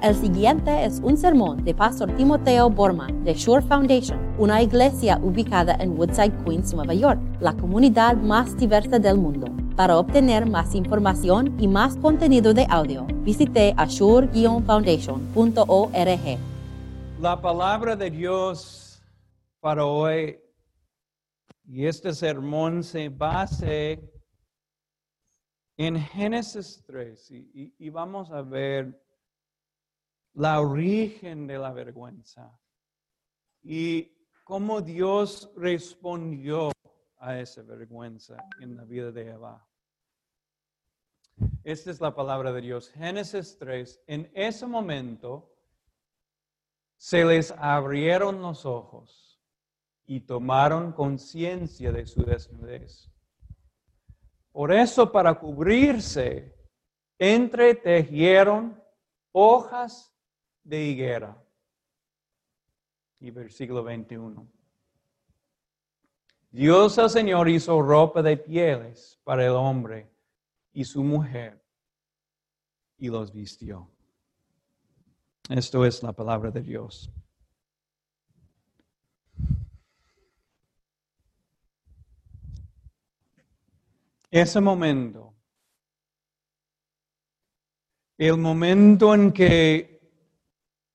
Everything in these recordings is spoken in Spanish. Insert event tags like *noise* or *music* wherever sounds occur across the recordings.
El siguiente es un sermón de Pastor Timoteo Borman de Shore Foundation, una iglesia ubicada en Woodside, Queens, Nueva York, la comunidad más diversa del mundo. Para obtener más información y más contenido de audio, visite ashore-foundation.org. La palabra de Dios para hoy y este sermón se base en Génesis 3 y, vamos a ver la origen de la vergüenza y cómo Dios respondió a esa vergüenza en la vida de Eva. Esta es la palabra de Dios. Génesis 3. En ese momento se les abrieron los ojos y tomaron conciencia de su desnudez. Por eso, para cubrirse, entretejieron hojas de higuera. Y versículo 21. Dios el Señor hizo ropa de pieles para el hombre y su mujer y los vistió. Esto es la palabra de Dios. Ese momento, el momento en que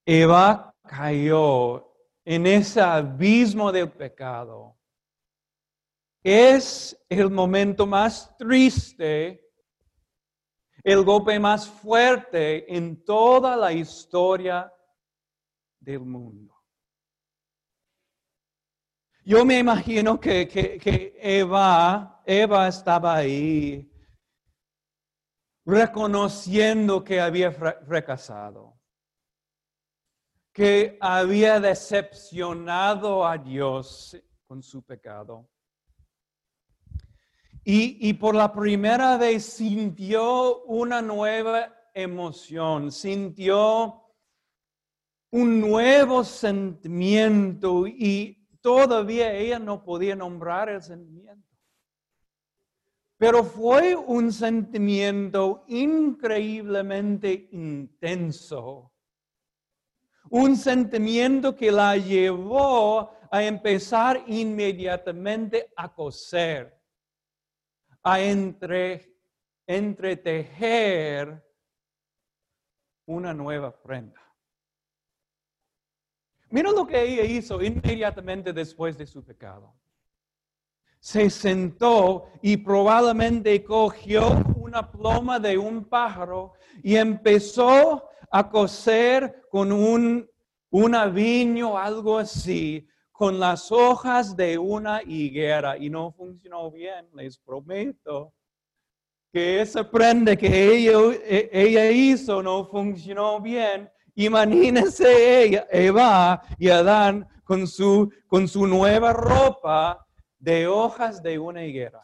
Eva cayó en ese abismo del pecado, es el momento más triste el golpe más fuerte en toda la historia del mundo. Yo me imagino que, que- Eva, Eva estaba ahí reconociendo que había fra- fracasado, que había decepcionado a Dios con su pecado. Y, y por la primera vez sintió una nueva emoción, sintió un nuevo sentimiento y todavía ella no podía nombrar el sentimiento. Pero fue un sentimiento increíblemente intenso. Un sentimiento que la llevó a empezar inmediatamente a coser a entre, entretejer una nueva prenda. Mira lo que ella hizo inmediatamente después de su pecado. Se sentó y probablemente cogió una pluma de un pájaro y empezó a coser con un, una viño, algo así, con las hojas de una higuera y no funcionó bien, les prometo. Que esa prenda que ella, e- ella hizo no funcionó bien. Imagínense ella, Eva y Adán con su, con su nueva ropa de hojas de una higuera.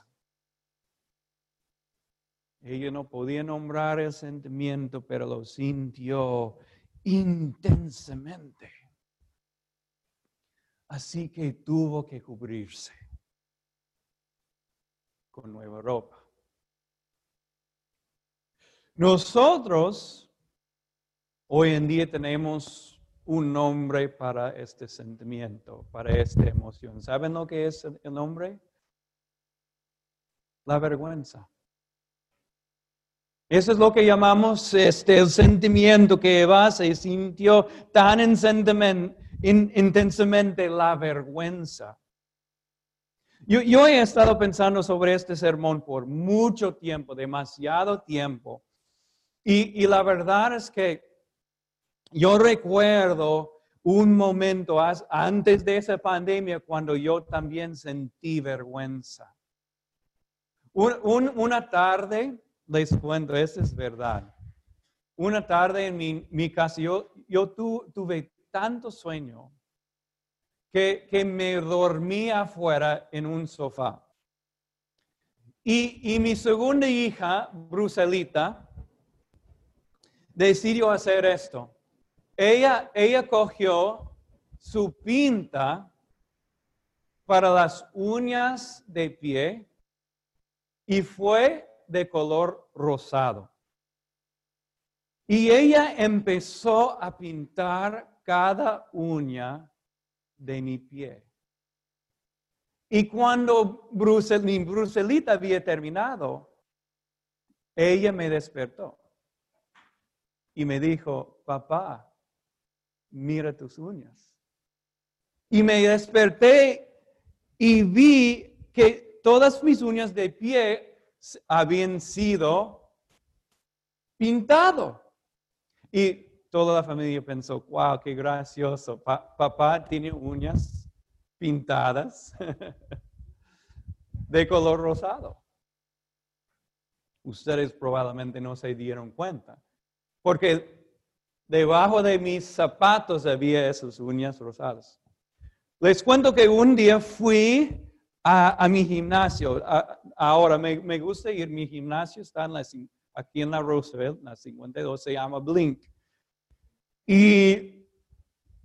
Ella no podía nombrar el sentimiento, pero lo sintió intensamente. Así que tuvo que cubrirse con nueva ropa. Nosotros hoy en día tenemos un nombre para este sentimiento, para esta emoción. ¿Saben lo que es el nombre? La vergüenza. Eso es lo que llamamos este, el sentimiento que Eva se sintió tan intensamente la vergüenza. Yo, yo he estado pensando sobre este sermón por mucho tiempo, demasiado tiempo. Y, y la verdad es que yo recuerdo un momento antes de esa pandemia cuando yo también sentí vergüenza. Un- un- una tarde, les cuento, esa es verdad. Una tarde en mi, mi casa, yo, yo tu- tuve tanto sueño que, que me dormí afuera en un sofá. Y, y mi segunda hija, Bruselita, decidió hacer esto. Ella, ella cogió su pinta para las uñas de pie y fue de color rosado. Y ella empezó a pintar cada uña de mi pie. Y cuando Brusel, mi Bruselita había terminado, ella me despertó y me dijo, papá, mira tus uñas. Y me desperté y vi que todas mis uñas de pie habían sido pintado. Y toda la familia pensó, wow, qué gracioso. papá tiene uñas pintadas *laughs* de color rosado. Ustedes probablemente no se dieron cuenta, porque debajo de mis zapatos había esas uñas rosadas. Les cuento que un día fui a, mi gimnasio. ahora me, gusta ir, mi gimnasio está aquí en la Roosevelt, la 52, se llama Blink. Y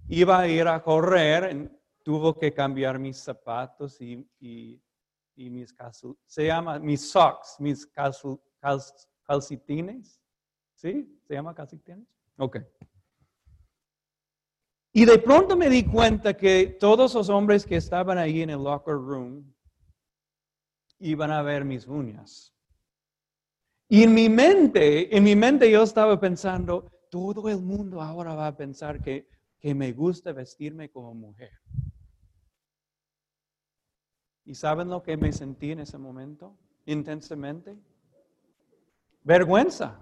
iba a ir a correr, en, tuvo que cambiar mis zapatos y, y, mis calcetines, se llama mis socks, mis calcetines. ¿Sí? ¿Se llama calcetines? Ok. Y de pronto me di cuenta que todos los hombres que estaban ahí en el locker room iban a ver mis uñas. Y en mi mente, en mi mente yo estaba pensando, todo el mundo ahora va a pensar que, que me gusta vestirme como mujer. ¿Y saben lo que me sentí en ese momento? Intensamente. Vergüenza.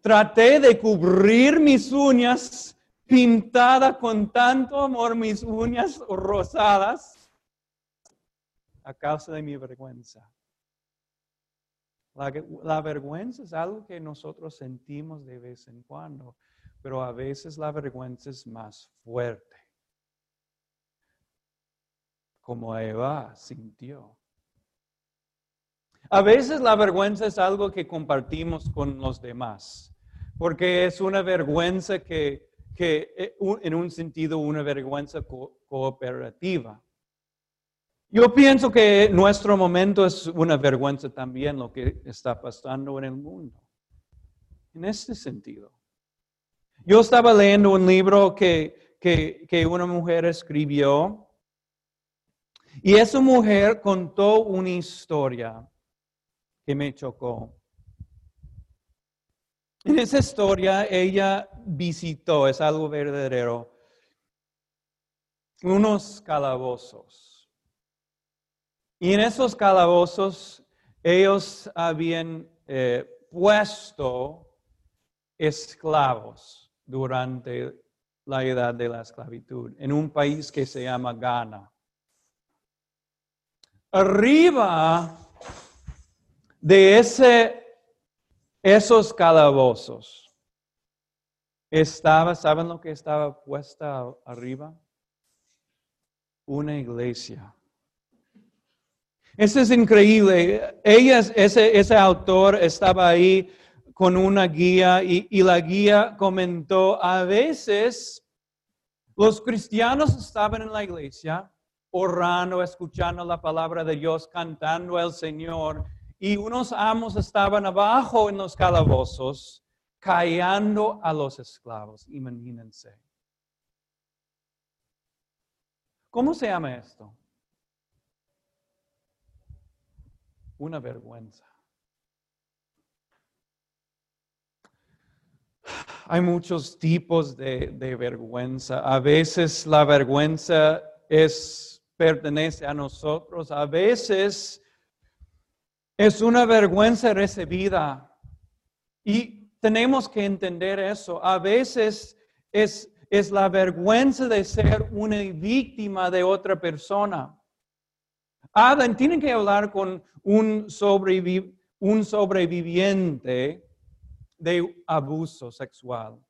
Traté de cubrir mis uñas pintada con tanto amor, mis uñas rosadas, a causa de mi vergüenza. La, vergüenza es algo que nosotros sentimos de vez en cuando, pero a veces la vergüenza es más fuerte como Eva sintió. A veces la vergüenza es algo que compartimos con los demás, porque es una vergüenza que, eh, en un sentido, una vergüenza cooperativa. Yo pienso que nuestro momento es una vergüenza también lo que está pasando en el mundo. En este sentido. Yo estaba leyendo un libro que, que una mujer escribió y esa mujer contó una historia que me chocó. En esa historia ella visitó, es algo verdadero, unos calabozos. Y en esos calabozos ellos habían eh, puesto esclavos durante la edad de la esclavitud en un país que se llama Ghana. Arriba de ese, esos calabozos estaba, ¿saben lo que estaba puesta arriba? Una iglesia. Eso es increíble. Ella, ese, autor estaba ahí con una guía y, y, la guía comentó, a veces los cristianos estaban en la iglesia orando, escuchando la palabra de Dios, cantando al Señor. Y unos amos estaban abajo en los calabozos, callando a los esclavos. Imagínense. ¿Cómo se llama esto? Una vergüenza. Hay muchos tipos de, de vergüenza. A veces la vergüenza es pertenece a nosotros. A veces es una vergüenza recibida y tenemos que entender eso. A veces es, es la vergüenza de ser una víctima de otra persona. Hablan, tienen que hablar con un, sobreviviente de abuso sexual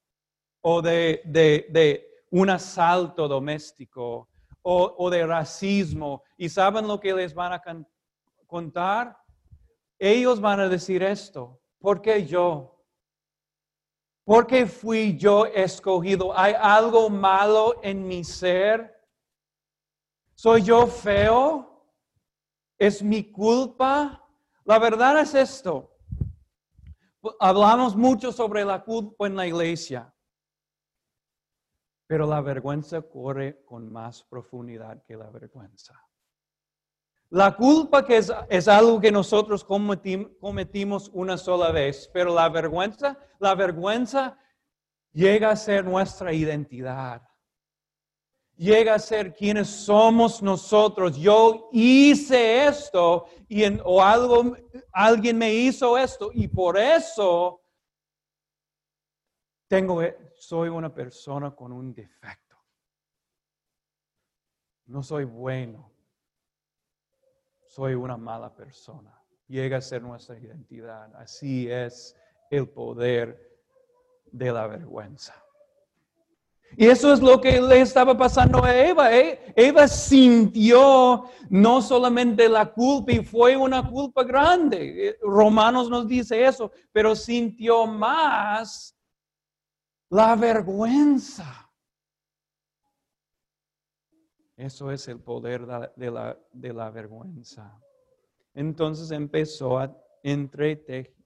o de, un asalto doméstico o, de racismo. ¿Y saben lo que les van a contar? Ellos van a decir esto. ¿Por qué yo? ¿Por qué fui yo escogido? ¿Hay algo malo en mi ser? ¿Soy yo feo? ¿Es mi culpa? La verdad es esto. hablamos mucho sobre la culpa en la iglesia, pero la vergüenza corre con más profundidad que la vergüenza. La culpa que es, algo que nosotros cometimos una sola vez, pero la vergüenza, la vergüenza llega a ser nuestra identidad. Llega a ser quienes somos nosotros. Yo hice esto y o algo, alguien me hizo esto y por eso tengo, soy una persona con un defecto. No soy bueno soy una mala persona. Llega a ser nuestra identidad. Así es el poder de la vergüenza. Y eso es lo que le estaba pasando a Eva. ¿eh? Eva sintió no solamente la culpa y fue una culpa grande. Eh, Romanos nos dice eso, pero sintió más la vergüenza. Eso es el poder de la, de la vergüenza. Entonces empezó a entrete,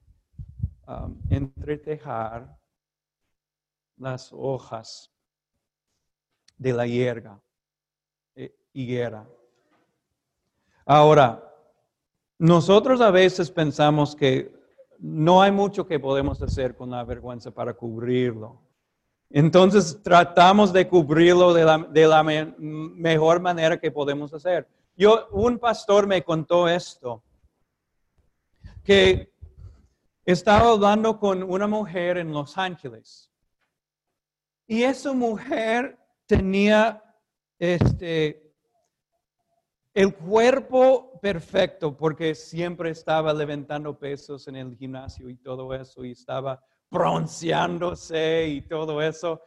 um, entretejar las hojas de la hierba, eh, higuera. Ahora, nosotros a veces pensamos que no hay mucho que podemos hacer con la vergüenza para cubrirlo. Entonces tratamos de cubrirlo de la, mejor manera que podemos hacer. Yo, un pastor me contó esto, que estaba hablando con una mujer en Los Ángeles. Y esa mujer tenía este, el cuerpo perfecto porque siempre estaba levantando pesos en el gimnasio y todo eso y estaba bronceándose y todo eso.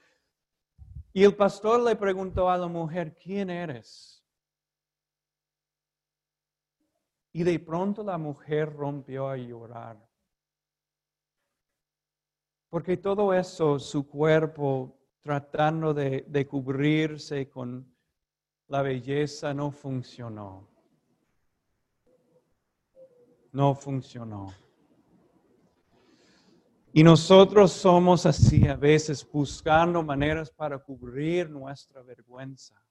Y el pastor le preguntó a la mujer, ¿quién eres? Y de pronto la mujer rompió a llorar. Porque todo eso, su cuerpo tratando de, cubrirse con la belleza, no funcionó. No funcionó. Y nosotros somos así a veces buscando maneras para cubrir nuestra vergüenza.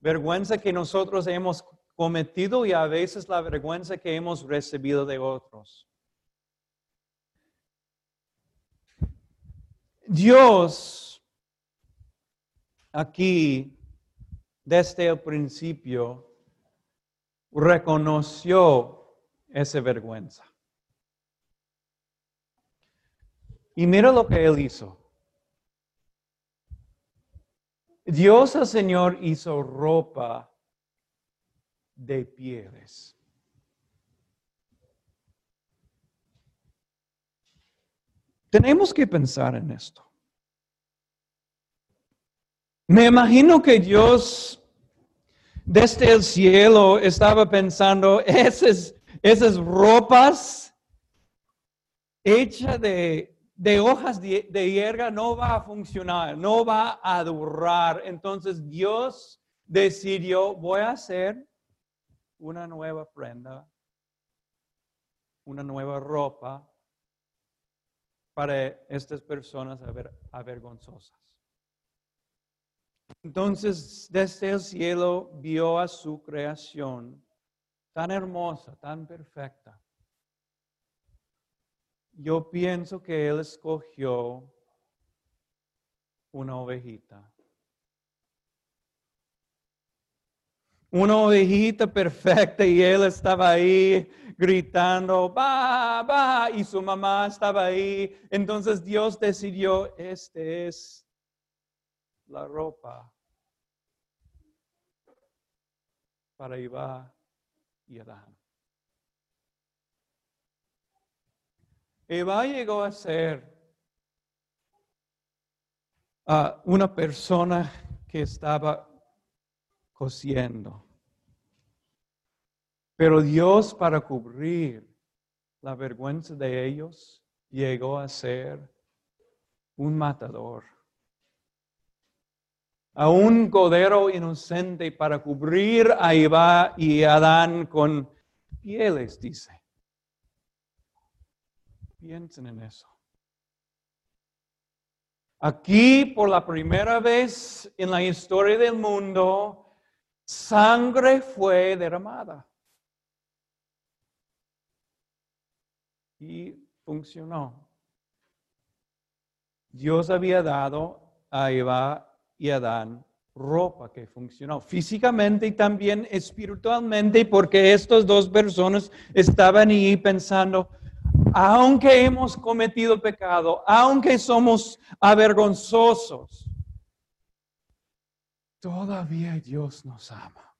Vergüenza que nosotros hemos cometido y a veces la vergüenza que hemos recibido de otros. Dios aquí, desde el principio, reconoció esa vergüenza. Y mira lo que él hizo. Dios el Señor hizo ropa de pieles. Tenemos que pensar en esto. Me imagino que Dios desde el cielo estaba pensando, esas, esas ropas hechas de de hojas de, hierba no va a funcionar, no va a durar. Entonces Dios decidió, voy a hacer una nueva prenda, una nueva ropa para estas personas avergonzosas. Entonces, desde el cielo vio a su creación tan hermosa, tan perfecta, yo pienso que él escogió una ovejita. Una ovejita perfecta y él estaba ahí gritando, va, va, y su mamá estaba ahí. Entonces Dios decidió, este es la ropa para Ivá y Adán. Eva llegó a ser ah, una persona que estaba cosiendo. Pero Dios para cubrir la vergüenza de ellos llegó a ser un matador. A un codero inocente para cubrir a Eva y Adán con pieles, dice. Piensen en eso. Aquí, por la primera vez en la historia del mundo, sangre fue derramada. Y funcionó. Dios había dado a Eva y Adán ropa que funcionó físicamente y también espiritualmente, porque estas dos personas estaban ahí pensando, aunque hemos cometido pecado, aunque somos avergonzosos, todavía Dios nos ama.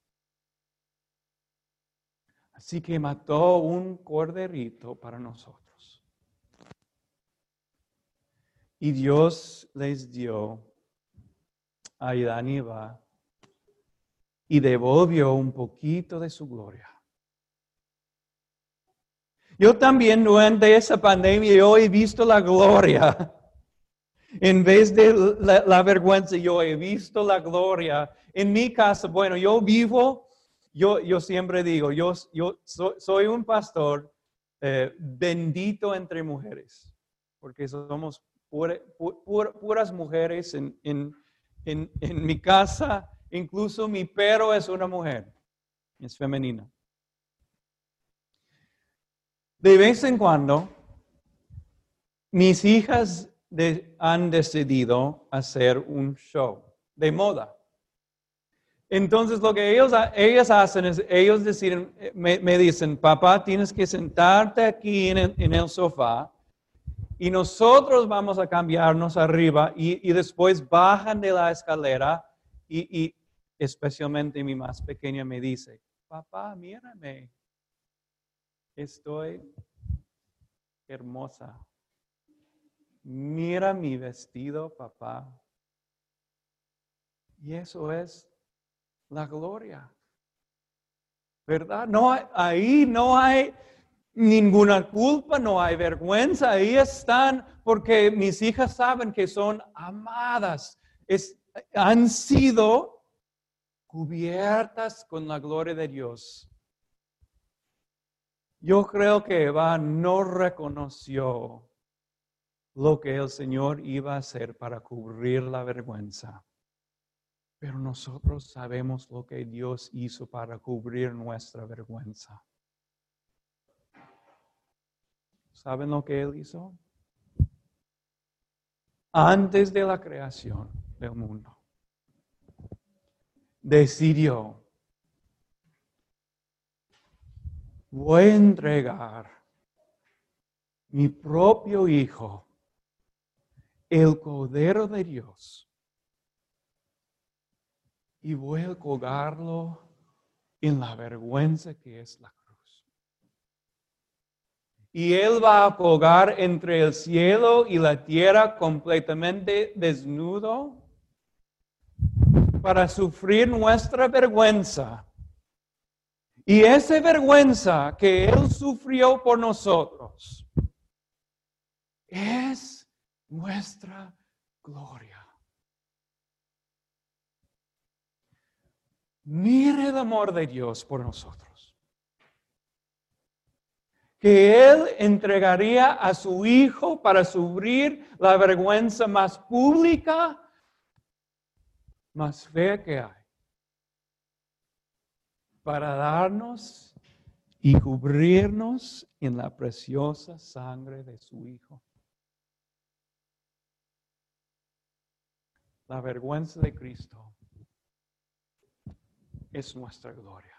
Así que mató un corderito para nosotros. Y Dios les dio a Adán y y devolvió un poquito de su gloria. Yo también durante esa pandemia yo he visto la gloria. En vez de la, vergüenza, yo he visto la gloria. En mi casa, bueno, yo vivo, yo, yo siempre digo, yo, yo soy, un pastor eh, bendito entre mujeres, porque somos puras mujeres en, en, en, en mi casa. Incluso mi perro es una mujer, es femenina. De vez en cuando, mis hijas han decidido hacer un show de moda. Entonces lo que ellos, ellas hacen es, ellos deciden, me, dicen, papá, tienes que sentarte aquí en el, sofá y nosotros vamos a cambiarnos arriba y, después bajan de la escalera y, y, especialmente mi más pequeña me dice, papá, mírame, estoy hermosa. Mira mi vestido, papá. Y eso es la gloria. ¿Verdad? No ahí no hay ninguna culpa, no hay vergüenza. Ahí están porque mis hijas saben que son amadas. han sido cubiertas con la gloria de Dios. Yo creo que Eva no reconoció lo que el Señor iba a hacer para cubrir la vergüenza. Pero nosotros sabemos lo que Dios hizo para cubrir nuestra vergüenza. ¿Saben lo que Él hizo? Antes de la creación del mundo, decidió voy a entregar mi propio Hijo, el Cordero de Dios, y voy a colgarlo en la vergüenza que es la cruz. Y Él va a colgar entre el cielo y la tierra completamente desnudo para sufrir nuestra vergüenza y esa vergüenza que Él sufrió por nosotros es nuestra gloria. Mire el amor de Dios por nosotros. Que Él entregaría a su Hijo para sufrir la vergüenza más pública, más fea que hay para darnos y cubrirnos en la preciosa sangre de su Hijo. La vergüenza de Cristo es nuestra gloria.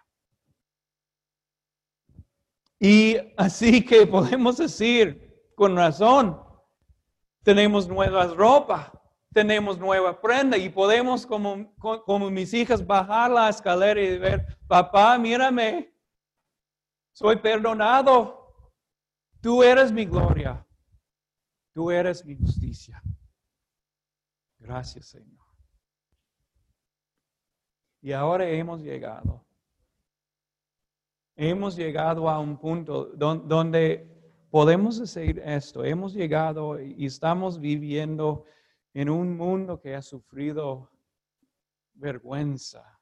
Y así que podemos decir con razón, tenemos nuevas ropas tenemos nueva prenda y podemos, como, como mis hijas, bajar la escalera y ver, papá, mírame, soy perdonado. Tú eres mi gloria. Tú eres mi justicia. Gracias, Señor. Y ahora hemos llegado. Hemos llegado a un punto donde podemos decir esto. Hemos llegado y estamos viviendo en un mundo que ha sufrido vergüenza.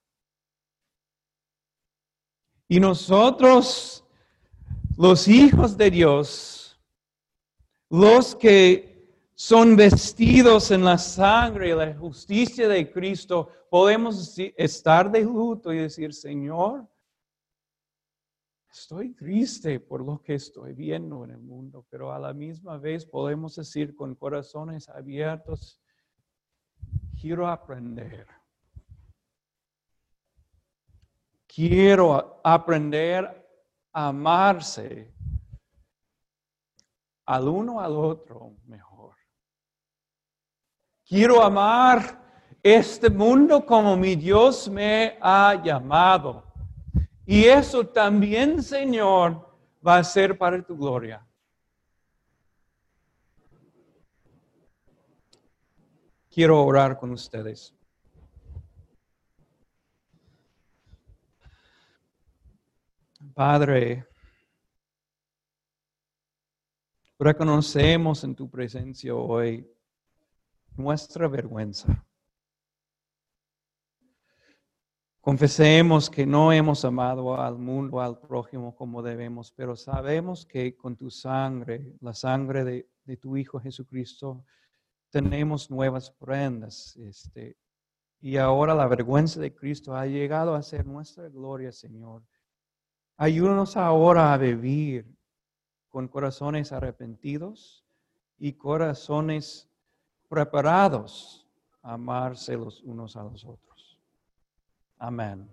Y nosotros, los hijos de Dios, Los que son vestidos en la sangre y la justicia de Cristo, podemos estar de luto y decir, Señor, estoy triste por lo que estoy viendo en el mundo, pero a la misma vez podemos decir con corazones abiertos, quiero aprender. Quiero aprender a amarse al uno al otro mejor. Quiero amar este mundo como mi Dios me ha llamado. Y eso también, Señor, va a ser para tu gloria. Quiero orar con ustedes. Padre, reconocemos en tu presencia hoy nuestra vergüenza. Confesemos que no hemos amado al mundo, al prójimo como debemos, pero sabemos que con tu sangre, la sangre de, tu Hijo Jesucristo, tenemos nuevas prendas. Este, y ahora la vergüenza de Cristo ha llegado a ser nuestra gloria, Señor. Ayúdanos ahora a vivir con corazones arrepentidos y corazones preparados a amarse los unos a los otros. Amen.